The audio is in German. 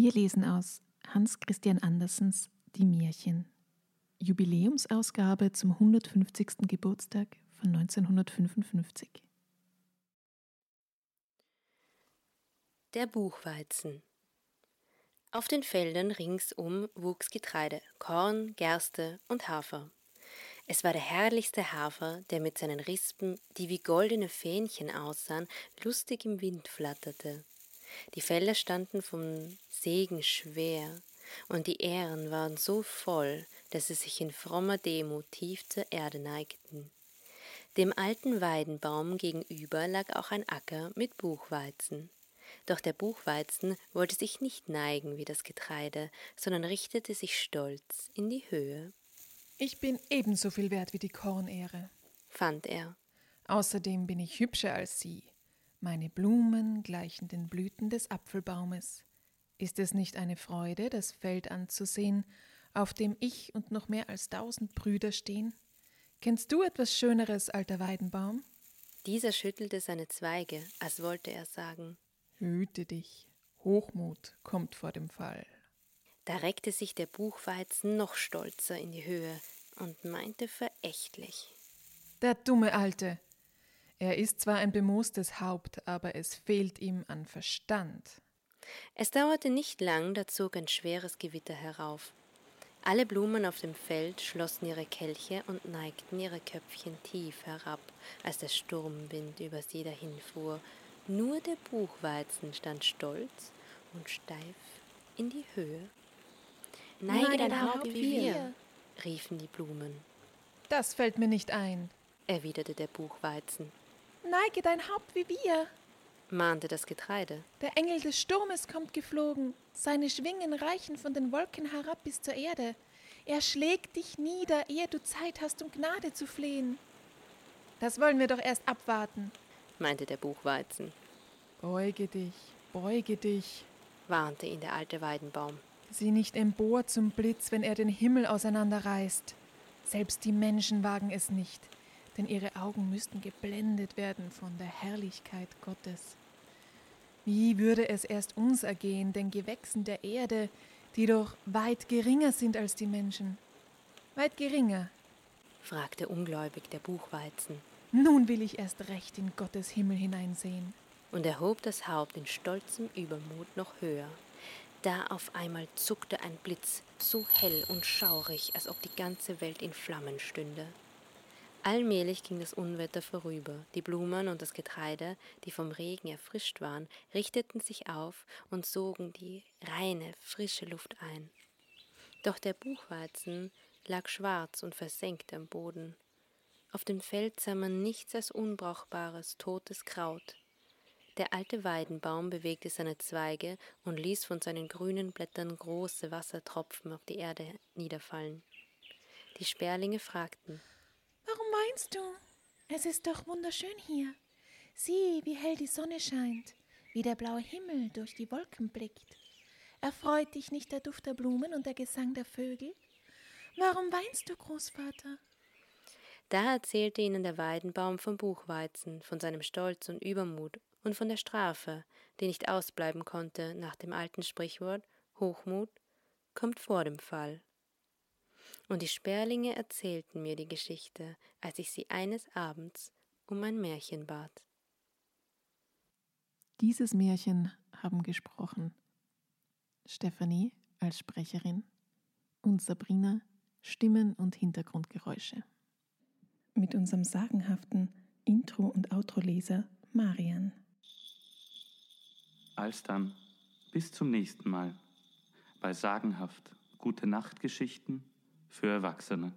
Wir lesen aus Hans Christian Andersens Die Märchen. Jubiläumsausgabe zum 150. Geburtstag von 1955. Der Buchweizen. Auf den Feldern ringsum wuchs Getreide, Korn, Gerste und Hafer. Es war der herrlichste Hafer, der mit seinen Rispen, die wie goldene Fähnchen aussahen, lustig im Wind flatterte. Die Felder standen vom Segen schwer, und die Ähren waren so voll, dass sie sich in frommer Demut tief zur Erde neigten. Dem alten Weidenbaum gegenüber lag auch ein Acker mit Buchweizen. Doch der Buchweizen wollte sich nicht neigen wie das Getreide, sondern richtete sich stolz in die Höhe. Ich bin ebenso viel wert wie die Kornähre, fand er. Außerdem bin ich hübscher als Sie. Meine Blumen gleichen den Blüten des Apfelbaumes. Ist es nicht eine Freude, das Feld anzusehen, auf dem ich und noch mehr als tausend Brüder stehen? Kennst du etwas Schöneres, alter Weidenbaum? Dieser schüttelte seine Zweige, als wollte er sagen Hüte dich, Hochmut kommt vor dem Fall. Da reckte sich der Buchweizen noch stolzer in die Höhe und meinte verächtlich. Der dumme Alte. Er ist zwar ein bemoostes Haupt, aber es fehlt ihm an Verstand. Es dauerte nicht lang, da zog ein schweres Gewitter herauf. Alle Blumen auf dem Feld schlossen ihre Kelche und neigten ihre Köpfchen tief herab, als der Sturmwind über sie dahinfuhr, nur der Buchweizen stand stolz und steif in die Höhe. Neige dein Haupt wie wir, riefen die Blumen. Das fällt mir nicht ein, erwiderte der Buchweizen. Neige dein Haupt wie wir, mahnte das Getreide. Der Engel des Sturmes kommt geflogen, seine Schwingen reichen von den Wolken herab bis zur Erde. Er schlägt dich nieder, ehe du Zeit hast, um Gnade zu flehen. Das wollen wir doch erst abwarten, meinte der Buchweizen. Beuge dich, beuge dich, warnte ihn der alte Weidenbaum. Sieh nicht empor zum Blitz, wenn er den Himmel auseinanderreißt. Selbst die Menschen wagen es nicht, denn ihre Augen müssten geblendet werden von der Herrlichkeit Gottes. Wie würde es erst uns ergehen, den Gewächsen der Erde, die doch weit geringer sind als die Menschen? Weit geringer? fragte ungläubig der Buchweizen. Nun will ich erst recht in Gottes Himmel hineinsehen. Und er hob das Haupt in stolzem Übermut noch höher. Da auf einmal zuckte ein Blitz, so hell und schaurig, als ob die ganze Welt in Flammen stünde. Allmählich ging das Unwetter vorüber. Die Blumen und das Getreide, die vom Regen erfrischt waren, richteten sich auf und sogen die reine, frische Luft ein. Doch der Buchweizen lag schwarz und versenkt am Boden. Auf dem Feld sah man nichts als unbrauchbares, totes Kraut. Der alte Weidenbaum bewegte seine Zweige und ließ von seinen grünen Blättern große Wassertropfen auf die Erde niederfallen. Die Sperlinge fragten Warum weinst du? Es ist doch wunderschön hier. Sieh, wie hell die Sonne scheint, wie der blaue Himmel durch die Wolken blickt. Erfreut dich nicht der Duft der Blumen und der Gesang der Vögel? Warum weinst du, Großvater? Da erzählte ihnen der Weidenbaum vom Buchweizen, von seinem Stolz und Übermut und von der Strafe, die nicht ausbleiben konnte nach dem alten Sprichwort Hochmut kommt vor dem Fall. Und die Sperlinge erzählten mir die Geschichte, als ich sie eines Abends um ein Märchen bat. Dieses Märchen haben gesprochen Stephanie als Sprecherin und Sabrina Stimmen und Hintergrundgeräusche mit unserem sagenhaften Intro- und Outro-Leser Marian. Alsdann, bis zum nächsten Mal bei Sagenhaft Gute Nachtgeschichten für Erwachsene.